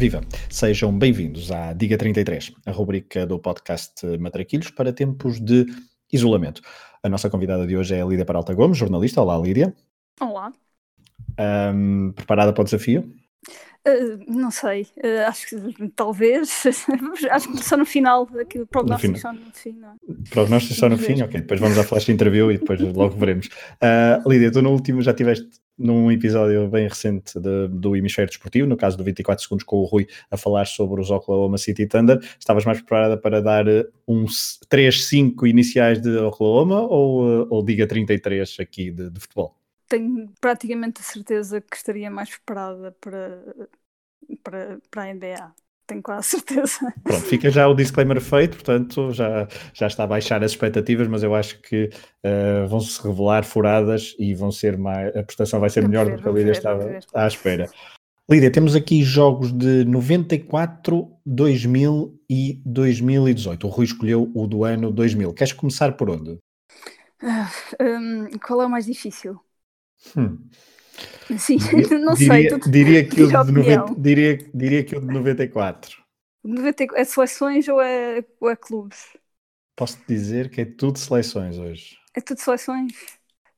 Viva! Sejam bem-vindos à Diga 33, a rubrica do podcast Matraquilhos para tempos de isolamento. A nossa convidada de hoje é a Lídia Peralta Gomes, jornalista. Olá, Lídia. Olá. Um, preparada para o desafio? Uh, não sei, uh, acho que talvez, acho que só no final, aqui, o prognóstico só no fim, não é? Prognóstico só no fim, ok, depois vamos à flash interview e depois logo veremos. Uh, Lídia, tu no último já tiveste num episódio bem recente de, do Hemisfério Desportivo, no caso do 24 Segundos com o Rui, a falar sobre os Oklahoma City Thunder, estavas mais preparada para dar uns 3, 5 iniciais de Oklahoma ou, ou diga 33 aqui de, de futebol? tenho praticamente a certeza que estaria mais preparada para, para, para a NBA. Tenho quase certeza. Pronto, fica já o disclaimer feito, portanto já, já está a baixar as expectativas, mas eu acho que uh, vão se revelar furadas e vão ser mais. A prestação vai ser melhor ver, do que a Lídia estava à espera. Lídia, temos aqui jogos de 94, 2000 e 2018. O Rui escolheu o do ano 2000. Queres começar por onde? Uh, um, qual é o mais difícil? Hum. Sim, diria, não sei. Diria, diria, que o de 90, diria, diria que o de 94. 94. É seleções ou é, ou é clubes? Posso dizer que é tudo seleções hoje. É tudo seleções?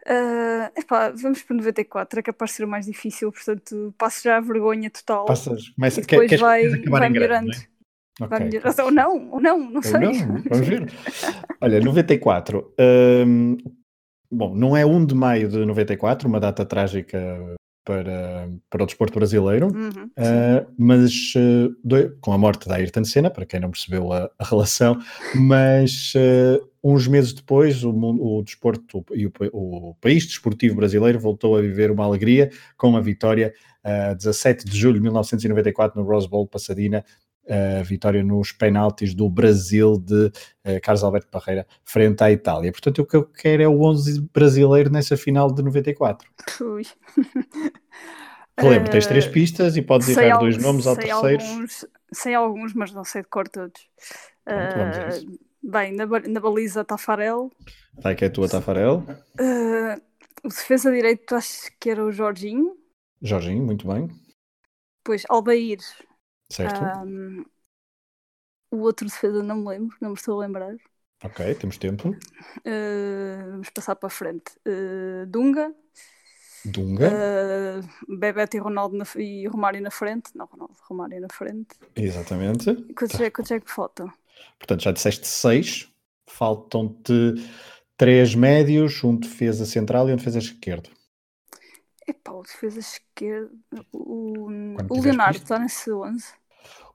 Uh, epá, vamos para 94, é capaz de ser o mais difícil, portanto passo já a vergonha total. Passas, começa, e depois quer, vai, vai melhorando. Grande, é? vai okay. melhorando. Ou não, ou não, não ou sei. Não, vamos ver. Olha, 94. Um, bom, não é 1 de maio de 94, uma data trágica para, para o desporto brasileiro, uhum, uh, mas uh, do, com a morte da Ayrton Senna, para quem não percebeu a, a relação, mas uh, uns meses depois o, o desporto e o, o, país desportivo brasileiro voltou a viver uma alegria com a vitória uh, 17 de julho de 1994 no Rose Bowl Passadina a vitória nos penaltis do Brasil de uh, Carlos Alberto Parreira frente à Itália. Portanto, o que eu quero é o 11 brasileiro nessa final de 94. Ui. Lembro, tens três eh, pistas e podes errar dois nomes ao terceiro. Alguns, sei alguns, mas não sei de cor todos. Pronto, uh, bem, na, na, baliza Tafarel. Vai que é a tua Tafarel. Uh, o defesa direito acho que era o Jorginho. Jorginho, muito bem. Pois, Albair, Certo. Um, o outro defesa não me lembro, não me estou a lembrar. Ok, temos tempo. Uh, vamos passar para a frente. Uh, Dunga. Dunga. Uh, Bebeto e Ronaldo na, e Romário na frente. Não, Ronaldo, Romário na frente. Exatamente. Quantos, tá. é, quantos é que faltam? Portanto, já disseste seis. Faltam-te três médios, um defesa central e um defesa esquerdo. Epá, o defesa esquerdo. O, o Leonardo está nesse 11.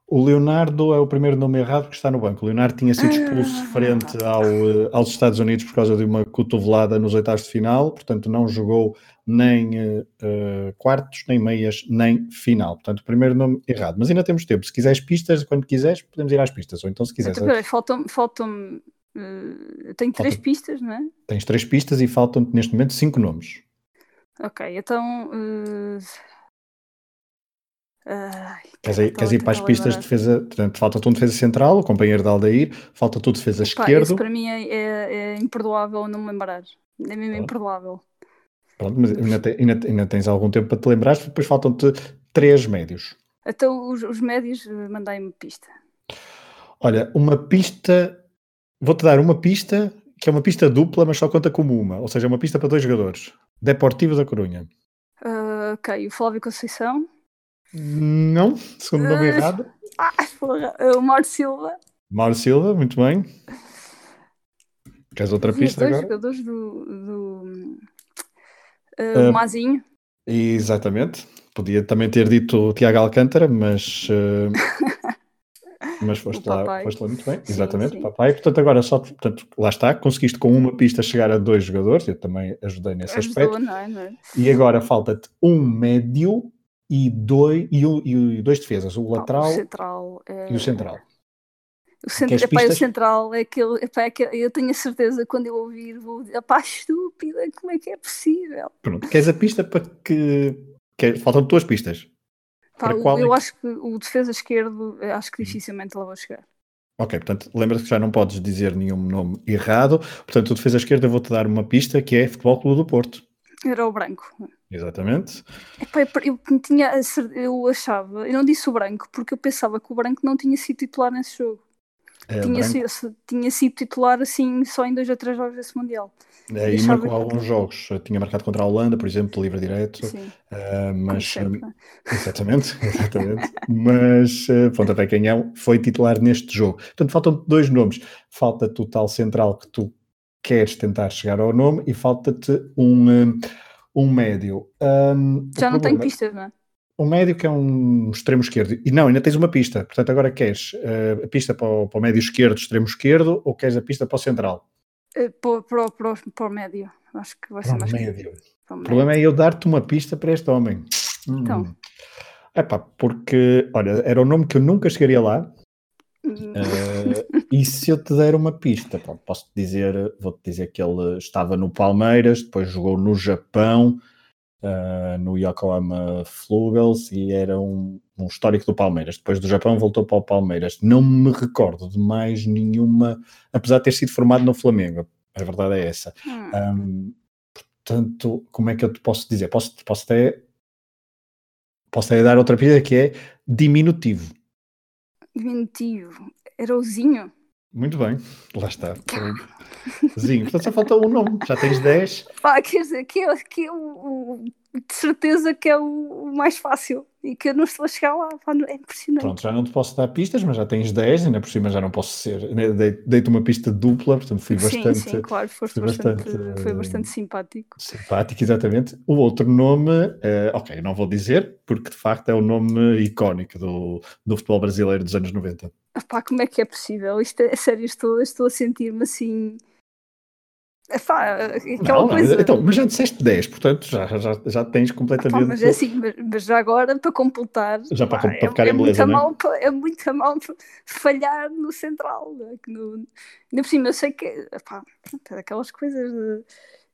O Leonardo é o primeiro nome errado que está no banco. O Leonardo tinha sido expulso ah, frente ao, eh, aos Estados Unidos por causa de uma cotovelada nos oitavos de final, portanto não jogou nem uh, quartos, nem meias, nem final. Portanto, o primeiro nome errado. Mas ainda temos tempo. Se quiseres pistas, quando quiseres, podemos ir às pistas. Ou então, se quiseres. Faltam-me. Faltam uh, tenho três pistas, não é? Tens três pistas e faltam-te neste momento cinco nomes. Ok, então. Uh... queres, ir, queres ir para as pistas de defesa? Portanto, falta-te um defesa central, o companheiro de Aldair, falta-te o defesa Epá, esquerdo. para mim é, é, é, imperdoável não me lembrar. É mesmo Pronto. imperdoável. Pronto, mas ainda, te, ainda, ainda, tens algum tempo para te lembrar, depois faltam-te três médios. Então, os, os médios, eh, mandai-me pista. Olha, uma pista. Vou-te dar uma pista que é uma pista dupla, mas só conta como uma, ou seja, uma pista para dois jogadores. Deportivo da Corunha. Uh, ok, o Flávio Conceição? Não, segundo uh, nome errado. Ah, o Mauro Silva. Mauro Silva, muito bem. Queres outra pista dois agora? jogadores do, do uh, Mazinho. Exatamente. Podia também ter dito o Tiago Alcântara, mas Mas foste lá, foste lá muito bem, sim, exatamente, sim. papai. Portanto, agora só, portanto, lá está, conseguiste com uma pista chegar a dois jogadores, eu também ajudei nesse Ajudou, aspecto. Não é, não é? E agora falta-te um médio e dois, e, e dois defesas, o lateral, o central, é... e o central. O, cent... epá, o central é aquele, epá, é eu tenho a certeza quando eu ouvir, vou dizer, pá, estúpida, como é que é possível? Pronto, queres a pista para que. Quer... Faltam duas pistas. Pá, eu, eu é acho que o defesa esquerdo, acho que dificilmente lá vou chegar. Ok, portanto, lembra-te que já não podes dizer nenhum nome errado. Portanto, o defesa esquerda, eu vou-te dar uma pista que é Futebol Clube do Porto. Era o branco. Exatamente. Eu, tinha, eu achava, eu não disse o branco, porque eu pensava que o branco não tinha sido titular nesse jogo. É, tinha, sido, tinha sido titular assim só em dois ou três jogos desse Mundial. É, e marcou que... alguns jogos. tinha marcado contra a Holanda, por exemplo, livre direto. Uh, mas uh, exatamente, exatamente. mas uh, pontapé canhão foi titular neste jogo. Portanto, faltam dois nomes. Falta-te o tal central que tu queres tentar chegar ao nome e falta-te um, um médio. Um, Já não tem pistas, não é? Um médio que é um extremo esquerdo. E não, ainda tens uma pista. Portanto, agora queres uh, a pista para o, para o médio esquerdo, extremo esquerdo, ou queres a pista para o central? Uh, para, para, para, o médio. Acho que vai ser para mais. Médio. Para o, o problema é eu dar-te uma pista para este homem. Então. Hum. Epá, porque, olha, era o nome que eu nunca chegaria lá, Uh, e se eu te der uma pista, posso-te dizer, vou-te dizer que ele estava no Palmeiras, depois jogou no Japão, uh, no Yokohama Flugels e era um, um, histórico do Palmeiras. Depois do Japão voltou para o Palmeiras. Não me recordo de mais nenhuma, apesar de ter sido formado no Flamengo. A verdade é essa. Um, portanto, como é que eu te posso dizer? Posso, posso até posso até dar outra pista que é diminutivo. Diminutivo. Era o Zinho? Muito bem, lá está. Zinho, portanto só falta um nome, já tens 10. Pá, quer dizer, que é, que o, o, de certeza que é o, mais fácil e que eu não estou a chegar lá, é impressionante. Pronto, já não te posso dar pistas, mas já tens 10, ainda por cima já não posso ser. Né, dei-te uma pista dupla, portanto fui bastante. Sim, sim, claro, foste bastante, bastante, foi bastante simpático. Simpático, exatamente. O outro nome, uh, ok, não vou dizer, porque de facto é o nome icónico do, do futebol brasileiro dos anos 90. Pá, como é que é possível? Isto é, é sério, estou, estou a sentir-me assim Epá, aquela não, coisa... então, mas já disseste 10, portanto já, já, já tens completamente. Epá, mas é assim, mas, mas, já agora para completar. Já para, para ficar é, em beleza, é muito, mal, é muito mal falhar no central. Né? No, ainda por cima, eu sei que. Epá, é aquelas coisas. De,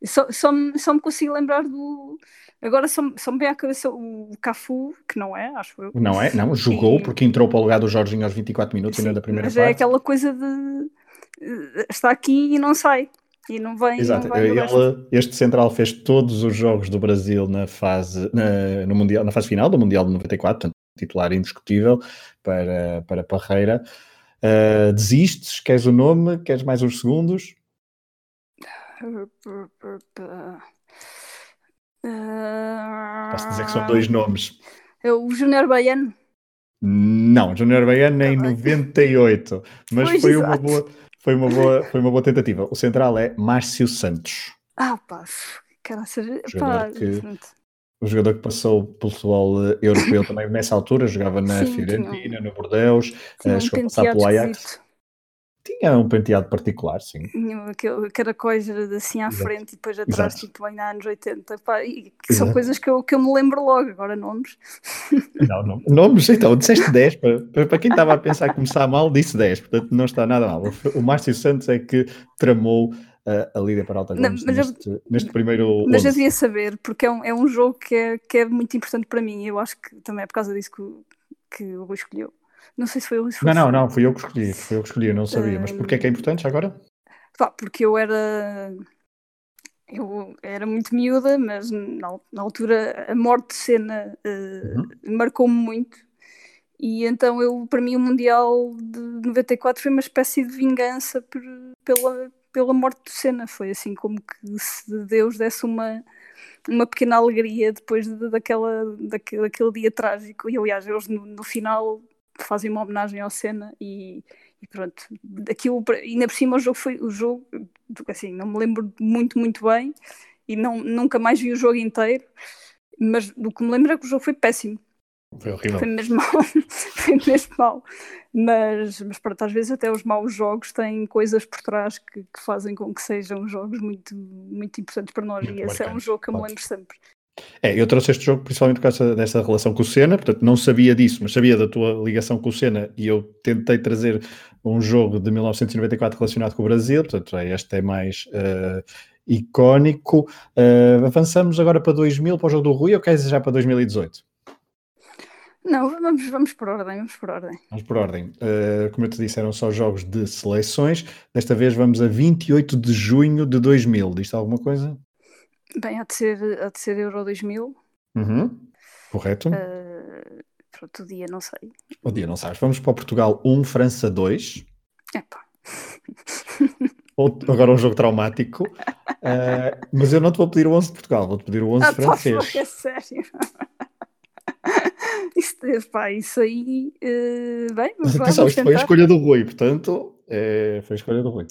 só, só, só me consigo lembrar do. Agora só, só me vem à cabeça o Cafu, que não é, acho eu. Não é, não, jogou e... porque entrou para o lugar do Jorginho aos 24 minutos Sim, ainda da primeira mas parte. Mas é aquela coisa de. Está aqui e não sai. E não vem. Exato. Não vem Ele, este central fez todos os jogos do Brasil na fase, na, no mundial, na fase final do Mundial de 94, portanto, titular indiscutível para, para Parreira. Uh, desistes? Queres o nome? Queres mais uns segundos? Posso dizer que são dois nomes. É o Júnior Baiano. Não, Júnior Baiano em 98, mas pois foi exato. uma boa foi uma boa, foi uma boa tentativa. O central é Márcio Santos. Ah, pá, cara, o jogador, que, o jogador que passou pelo futebol eh, europeu também nessa altura, jogava na Sim, Fiorentina, no Bordeaux, uh, chegou a passar pelo Ajax. Tinha um penteado particular, sim. Aquele coisa assim à Exato. frente e depois atrás, Exato. tipo, ainda anos 80. Pá, e que são coisas que eu, que eu me lembro logo, agora nomes. Não, não. Nomes, então, disseste 10. Para, para quem estava a pensar começar mal, disse 10, portanto não está nada mal. O Márcio Santos é que tramou a, a Lídia para Alta Gomes neste, eu, neste, primeiro. Mas 11. eu devia saber, porque é um, é um jogo que é, que é muito importante para mim. Eu acho que também é por causa disso que, que o Rui escolheu. Não sei se foi o Luís Não, não, não, fui eu que escolhi, fui eu que escolhi, eu não sabia. Mas porquê é que é importante agora? Pá, porque eu era. Eu era muito miúda, mas na, na altura a morte de cena uh, uhum. marcou-me muito. E então eu, para mim, o Mundial de 94 foi uma espécie de vingança por, pela, pela morte de cena. Foi assim como que se Deus desse uma, uma pequena alegria depois de, daquela, daquele, daquele dia trágico. E aliás, eles no, no final fazem uma homenagem ao Senna e, e pronto, aquilo, ainda por cima o jogo foi o jogo, assim, não me lembro muito, muito bem e não, nunca mais vi o jogo inteiro, mas o que me lembro é que o jogo foi péssimo. Foi horrível. Foi mesmo mal, foi mesmo mal. Mas, mas pronto, às vezes até os maus jogos têm coisas por trás que, que fazem com que sejam jogos muito, muito importantes para nós. Muito e esse é um jogo que eu me lembro sempre. É, eu trouxe este jogo principalmente por causa dessa relação com o Senna, portanto não sabia disso, mas sabia da tua ligação com o Senna e eu tentei trazer um jogo de 1994 relacionado com o Brasil, portanto é, este é mais uh, icónico. Uh, avançamos agora para 2000, para o jogo do Rui, ou queres já para 2018? Não, vamos, vamos por ordem, vamos por ordem. Vamos por ordem. Uh, como eu te disse, eram só jogos de seleções. Desta vez vamos a 28 de junho de 2000. Diz alguma coisa? Bem, há de ser, há de ser Euro 2000. Uhum. Correto. Uh, pronto, o dia não sei. O dia não sabes. Vamos para o Portugal 1, França 2. Epá. Agora um jogo traumático. Uh, mas eu não te vou pedir o 11 de Portugal, vou-te pedir o 11 ah, francês. Pá, é sério. isso, pá, isso aí. Uh, bem, mas atenção, isto foi a escolha do Rui, portanto, é, foi a escolha do Rui.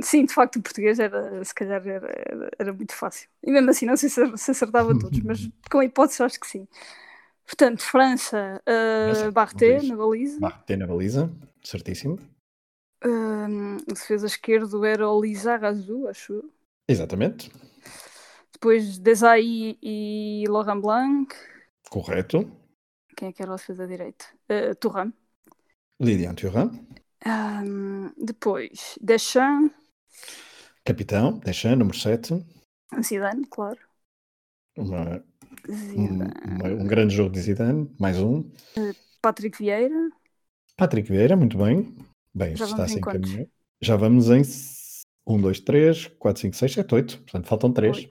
Sim, de facto, o português era, se calhar, era, era, era muito fácil. E mesmo assim, não sei se, se acertava todos, mas com a hipótese, acho que sim. Portanto, França, uh, Barté na baliza. Barté na baliza, certíssimo. Um, o defesa esquerdo era o Lizarazu, acho Exatamente. Depois Desai e Laurent Blanc. Correto. Quem é que era o defesa direito? Uh, Thuram. Lidiane Thuram. Um, depois Deschamps. Capitão, Deschamps, número 7. Zidane, claro. Uma, uma, um grande jogo de Zidane, mais um. Uh, Patrick Vieira. Patrick Vieira, muito bem. Bem, Já está assim caminho. Já vamos em 1, 2, 3, 4, 5, 6, 7, 8. Portanto, faltam 3.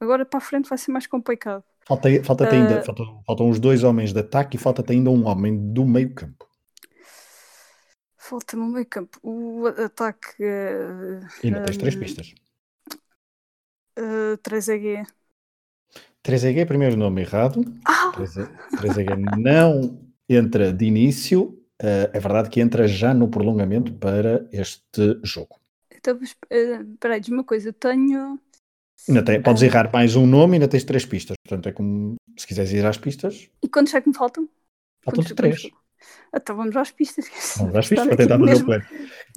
Agora para a frente vai ser mais complicado. Falta, falta uh... ainda, faltam, faltam os dois homens de ataque e falta-te ainda um homem do meio campo. Falta-me o meio campo. O ataque. Uh, ainda tens 3 pistas. Uh, 3EG. 3EG, primeiro nome errado. Ah! 3EG não entra de início. Uh, é verdade que entra já no prolongamento para este jogo. Então, espera aí, diz uma coisa, eu tenho. Tem, podes uh... errar mais um nome e ainda tens três pistas. Portanto, é como se quiseres ir às pistas. E quantos é que me faltam? Faltam-te três. Então vamos às pistas. Vamos às pistas para tentar fazer o plano.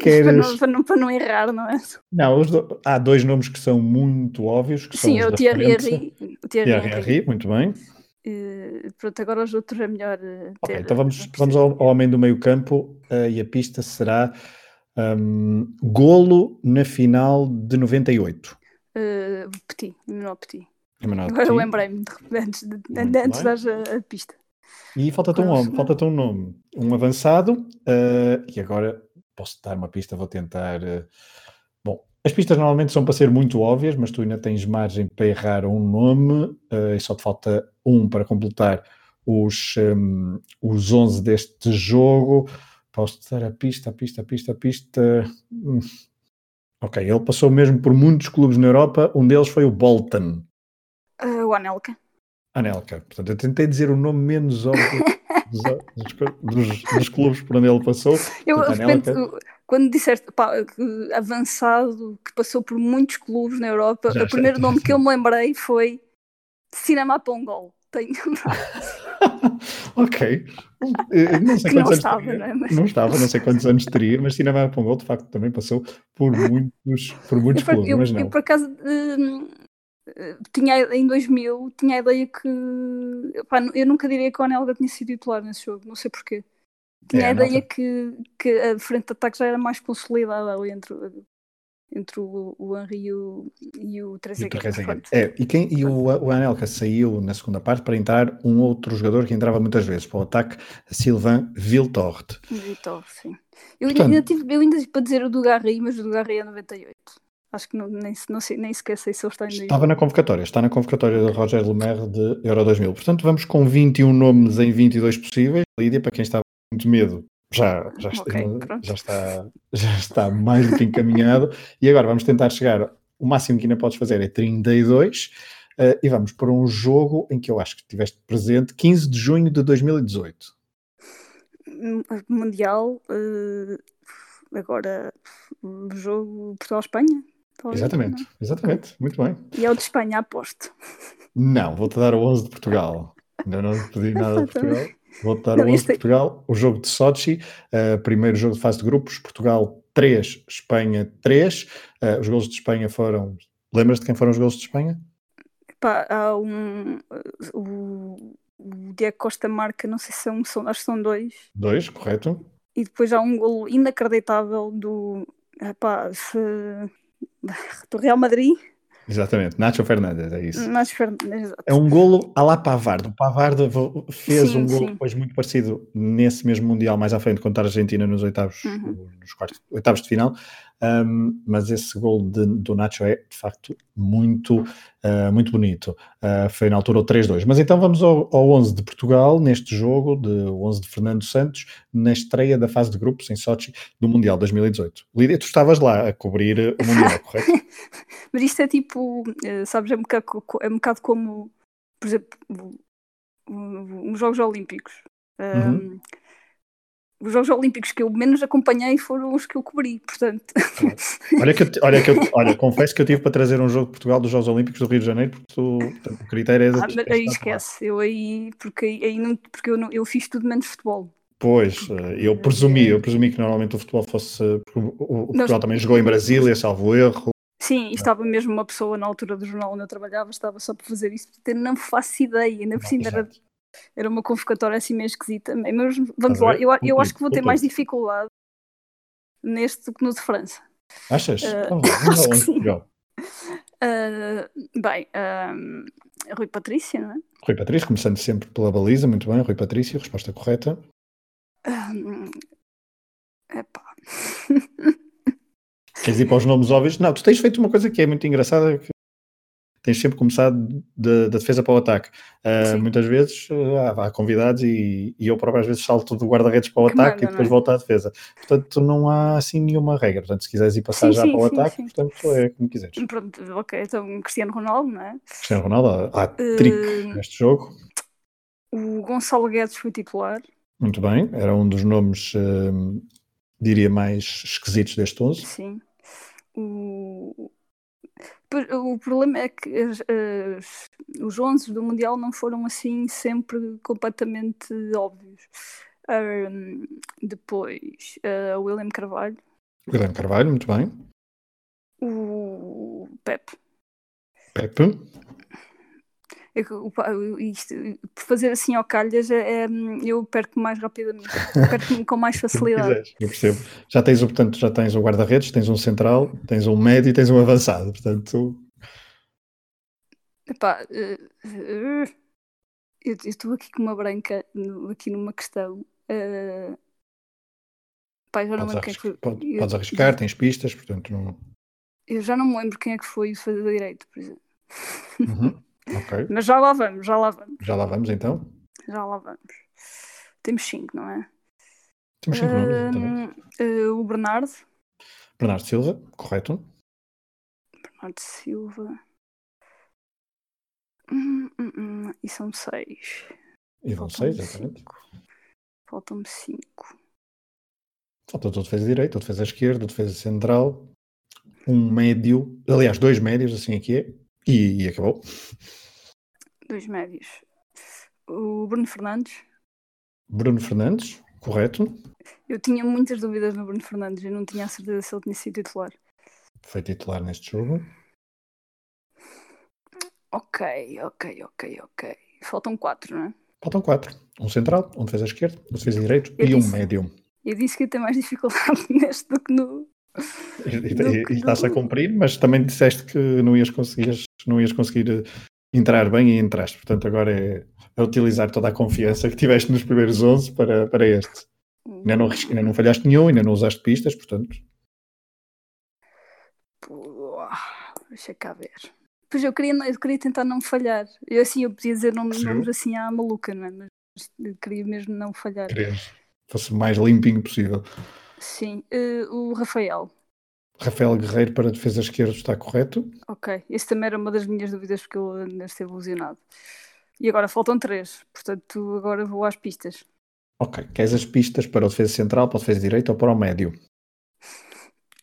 Queres... Para, não, para, não, para, não, errar, não é? Não, do... há dois nomes que são muito óbvios. Que Sim, é o Thierry Henry. Thierry Henry, muito bem. Uh, pronto, agora os outros é melhor. Uh, ok, então vamos, vamos ao, ao, homem do meio campo uh, e a pista será um, golo na final de 98. Uh, Petit, Emmanuel Petit. Emmanuel agora lembrei-me antes de, antes dar a, a, pista. E falta-te um nome, falta um nome, um avançado, e agora posso dar uma pista, vou tentar. bom, as pistas normalmente são para ser muito óbvias, mas tu ainda tens margem para errar um nome uh, e só te falta um para completar os, um, os 11 deste jogo. Posso dar a pista, a pista, a pista, a pista. Hum. Ok, ele passou mesmo por muitos clubes na Europa. Um deles foi o Bolton. Uh, o Anelka. Anelka. Portanto, eu tentei dizer o nome menos óbvio dos, dos, dos, clubes por onde ele passou. Eu, Portanto, Anelka quando disseste pá, avançado, que passou por muitos clubes na Europa, já, o primeiro nome que eu me lembrei foi Cinema Pongol. Tenho. ok. Não sei quantos não estava, teria. Não, é? mas... não, estava, não sei quantos anos teria, mas Cinema Pongol de facto também passou por muitos, por muitos eu, clubes, eu, mas não. Eu por acaso hum, tinha em 2000 tinha a ideia que pá, eu nunca diria que o Anelga tinha sido titular nesse jogo, não sei porquê. Tinha é, a ideia que, que a frente de ataque já era mais consolidada ali entre, entre o, o Henry e o, e o Trezeguet. É, e, quem, e o, o Anelka saiu na segunda parte para entrar um outro jogador que entrava muitas vezes para o ataque, Sylvain Viltort. Viltort, sim. Eu, Portanto, ainda tive, eu ainda tive para dizer o do Garri, mas o do Garri é 98. Acho que não, nem, não nem sequer sei se ele está ainda. Estava na convocatória, está na convocatória de Roger Lemaire de Euro 2000. Portanto, vamos com 21 nomes em 22 possíveis. Lídia, para quem estava muito medo, já, já, okay, está, já, está, já está mais do que encaminhado. e agora vamos tentar chegar. O máximo que ainda podes fazer é 32. Uh, eh, e vamos para um jogo em que eu acho que estiveste presente, 15 de junho de 2018. Mundial, uh, agora jogo Portugal-Espanha. Exatamente, não? exatamente, muito bem. E é o de Espanha, aposto. Não, vou-te dar o 11 de Portugal. Ainda não pedi nada de Portugal. Vou dar o 11 de Portugal, o jogo de Sochi, uh, primeiro jogo de fase de grupos, Portugal 3, Espanha 3. Uh, eh, os gols de Espanha foram. Lembras de quem foram os gols de Espanha? Pá, há um. O, o Diego Costa marca, não sei se são, são, acho que são dois. Dois, correto. E depois há um gol inacreditável do. Epá, se, do Real Madrid Exatamente, Nacho Fernandes, é isso. Nacho Fernandes, É um golo à la Pavardo. O Pavardo fez sim, um golo depois muito parecido nesse mesmo Mundial, mais à frente, contra a Argentina nos oitavos, uhum. nos quartos, oitavos de final. Um, mas esse gol de, do Nacho é de facto muito, uh, muito bonito. Uh, foi na altura o 3-2. Mas então vamos ao, ao 11 de Portugal, neste jogo, de 11 de Fernando Santos, na estreia da fase de grupos em Sochi do Mundial 2018. Lídia, tu estavas lá a cobrir o Mundial, correto? mas isto é tipo, eh, sabes, é um bocado, é um bocado como, por exemplo, os Jogos Olímpicos. Uhum os Jogos Olímpicos que eu menos acompanhei foram os que eu cobri, portanto. Olha, que eu, olha, que eu, olha, confesso que eu tive para trazer um jogo de Portugal dos Jogos Olímpicos do Rio de Janeiro, porque tu, portanto, o critério é. Ah, mas aí esquece, eu aí, porque aí não, porque eu, não, eu fiz tudo menos futebol. Pois, eh, eu presumi, eu presumi que normalmente o futebol fosse. O, o Portugal Nós, também jogou em Brasília, salvo erro. Sim, e estava mesmo uma pessoa na altura do jornal onde eu trabalhava, estava só para fazer isso, porque não faço ideia, ainda por cima era era uma convocatória assim meio esquisita, mas vamos lá, eu, eu acho que vou ter mais dificuldade neste do que no de França. Achas? Uh, vamos lá, uh, bem, uh, Rui Patrício, não é? Rui Patrício, começando sempre pela baliza, muito bem, Rui Patrício, resposta correta. Um, epá. Queres ir para os nomes óbvios? Não, tu tens feito uma coisa que é muito engraçada, que tens sempre começado da defesa para o ataque. Uh, muitas vezes uh, há convidados e, e, eu próprio às vezes salto do guarda-redes para o que ataque manda, e depois é? volto à defesa. Portanto, não há assim nenhuma regra. Portanto, se quiseres ir passar sim, já sim, para o sim, ataque, portanto, é como quiseres. Pronto, ok, então Cristiano Ronaldo, não é? Cristiano Ronaldo, há trick uh, neste jogo. O Gonçalo Guedes foi titular. Muito bem, era um dos nomes, diria, mais esquisitos deste 11. Sim. O, o problema é que as, as, os 11 do Mundial não foram assim sempre completamente óbvios. Um, depois, uh, William Carvalho. William Carvalho, muito bem. O Pepe. Pepe. É isto, fazer assim ao calhas, é, é, eu perco mais rapidamente, perco com mais facilidade. eu percebo. Já tens, portanto, já tens o guarda-redes, tens um central, tens um médio e tens um avançado, portanto... Epá, uh, uh, eu estou aqui com uma branca, aqui numa questão. Uh, pá, já não podes, é. Pode, podes arriscar, tens pistas, portanto não... Eu já não me lembro quem é que foi fazer direito, por exemplo. Uhum. Ok. Mas já lá vamos, já lá vamos. Já lá vamos então? Já lá vamos. Temos cinco, não é? Temos cinco uh, nomes, exatamente. Uh, o Bernardo. Bernardo Silva, correto. Bernardo Silva. Hum, hum, hum. E são seis. E vão seis, exatamente. Faltam-me cinco. Falta o defesa direito, o defesa esquerda, o defesa central, um médio, aliás, dois médios, assim aqui é, e, e acabou. Dois médios. O Bruno Fernandes. Bruno Fernandes, correto. Eu tinha muitas dúvidas no Bruno Fernandes e não tinha a certeza se ele tinha sido titular. Foi titular neste jogo. Ok, ok, ok, ok. Faltam quatro, não é? Faltam quatro. Um central, um defesa esquerdo, um defesa direito eu e disse, um médium. Eu disse que ia ter mais dificuldade neste do que no. E, e, e estás a cumprir, mas também disseste que não ias conseguir, não ias conseguir entrar bem e entraste. Portanto, agora é, é utilizar toda a confiança que tiveste nos primeiros 11 para, para este. Ainda não, ainda não falhaste nenhum, ainda não usaste pistas, portanto. deixa cá ver. Pois eu queria, eu queria tentar não falhar. Eu assim, eu podia dizer nomes, nomes assim à maluca, não é? Mas queria mesmo não falhar. Querias. Fosse o mais limpinho possível. Sim. Uh, o Rafael. Rafael Guerreiro para a defesa esquerda está correto? Ok, esse também era uma das minhas dúvidas porque eu ainda estive ilusionado. E agora faltam três, portanto agora vou às pistas. Ok, queres as pistas para o defesa central, para o defesa direito ou para o médio?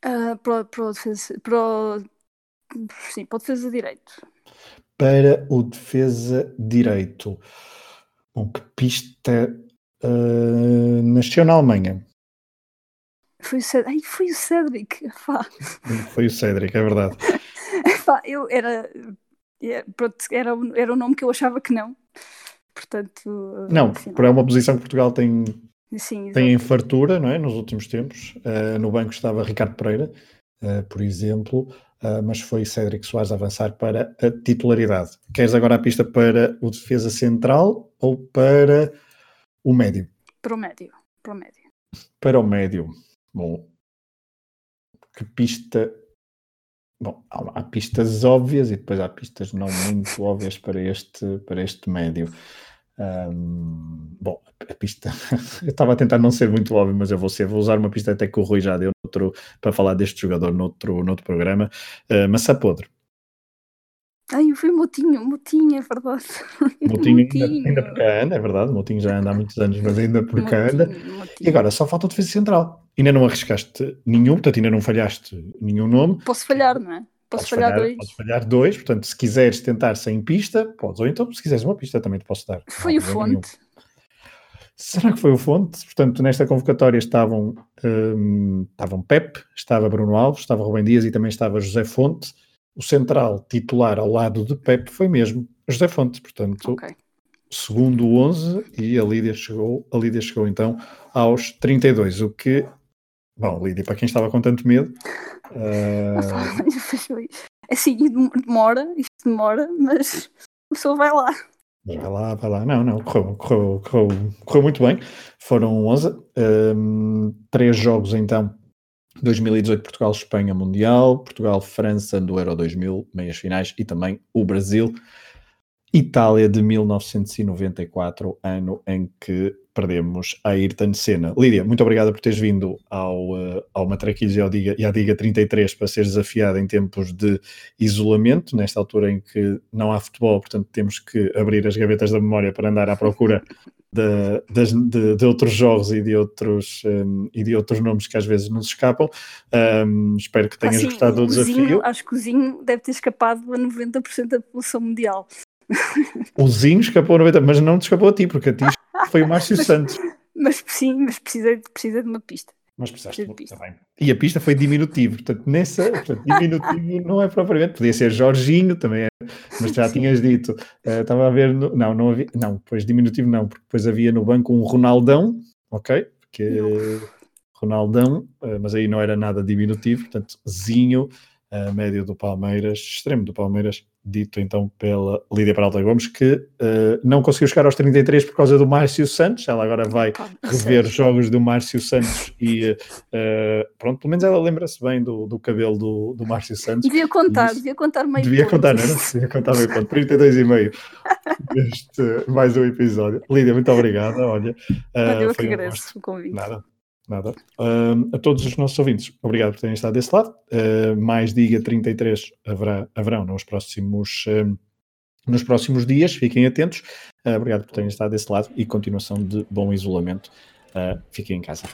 Uh, para, para o defesa... Para o... Sim, para o defesa direito. Para o defesa direito. Bom, que pista... Uh, nasceu na Alemanha. Foi o Cedric. Ai, foi o Cedric. Foi o Cedric, é verdade. eu era, é, era, era um nome que eu achava que não. Portanto. Não, assim, é uma posição que Portugal tem, Sim, tem em fartura, não é? Nos últimos tempos. Uh, no banco estava Ricardo Pereira, uh, por exemplo, uh, mas foi Cédric Soares a avançar para a titularidade. Queres agora a pista para o defesa central ou para o médio? Para o médio. Para o médio. Para o médio. Bom, que pista. Bom, há, há, pistas óbvias e depois há pistas não muito óbvias para este, para este médio. Um, bom, a pista. eu estava a tentar não ser muito óbvio, mas eu vou ser. Vou usar uma pista até que o Rui já deu noutro, para falar deste jogador noutro, noutro programa. Uh, maçã podre. Ai, eu fui Motinho, Motinho, é verdade. Motinho, Motinho. Ainda, ainda por cá anda, é verdade. Motinho já anda há muitos anos, mas ainda por cá anda. E agora só falta o defesa central. Ainda não arriscaste nenhum, portanto, ainda não falhaste nenhum nome. Posso falhar, não é? Posso falhar, falhar, dois. Podes falhar dois, portanto, se quiseres tentar sem pista, podes. Ou então, se quiseres uma pista, também te posso dar. Foi não, o Fonte. Nenhum. Será que foi o Fonte? Portanto, nesta convocatória estavam, um, estavam Pep, estava Bruno Alves, estava Rubem Dias e também estava José Fonte o central titular ao lado de Pep foi mesmo José Fonte, portanto, okay. segundo o 11, e a Lídia chegou, a Lídia chegou então aos 32, o que, bom, Lídia, para quem estava com tanto medo... Uh... assim, demora, isto demora, mas o pessoa vai lá. Vai lá, vai lá. Não, não, correu, correu, correu, correu muito bem. Foram 11, um, três jogos então 2018 Portugal-Espanha Mundial, Portugal-França do Euro 2000, meias finais e também o Brasil. Itália de 1994, ano em que perdemos a Ayrton Senna. Lídia, muito obrigada por teres vindo ao, uh, ao Matraquilhos e, ao Diga, e à Diga 33 para seres desafiada em tempos de isolamento, nesta altura em que não há futebol, portanto temos que abrir as gavetas da memória para andar à procura de, de, de, outros jogos e de outros, um, e de outros nomes que às vezes nos escapam. Um, espero que tenhas assim, gostado do desafio. Acho que o Zinho deve ter escapado a 90% da população mundial. O Zinho escapou a 90%, mas não te escapou a ti, porque a ti foi o Márcio Santos. Mas sim, mas precisa, precisa de uma pista. Mas precisaste de pista. Também. E a pista foi diminutivo, portanto, nessa, portanto, diminutivo não é propriamente, podia ser Jorginho também, é, mas já tinhas dito, uh, estava a ver, no, não, não havia, não, pois diminutivo não, porque depois havia no banco um Ronaldão, ok? Porque Ronaldão, uh, mas aí não era nada diminutivo, portanto, Zinho, uh, médio do Palmeiras, extremo do Palmeiras, dito então pela Lídia Peralta Gomes, que uh, não conseguiu chegar aos 33 por causa do Márcio Santos. Ela agora vai rever jogos do Márcio Santos e uh, pronto, pelo menos ela lembra-se bem do, do cabelo do, do Márcio Santos. Devia contar, devia contar meio Devia ponto. contar, não era? Devia contar meio ponto. 32 e meio. Este, mais um episódio. Lídia, muito obrigada. Olha, uh, eu que agradeço um o convite. Nada. Nada. Uh, a todos os nossos ouvintes, obrigado por terem estado desse lado. Uh, mais Diga 33 haverá, haverão nos próximos, uh, nos próximos dias. Fiquem atentos. obrigado por terem estado desse lado e continuação de bom isolamento. fiquem em casa.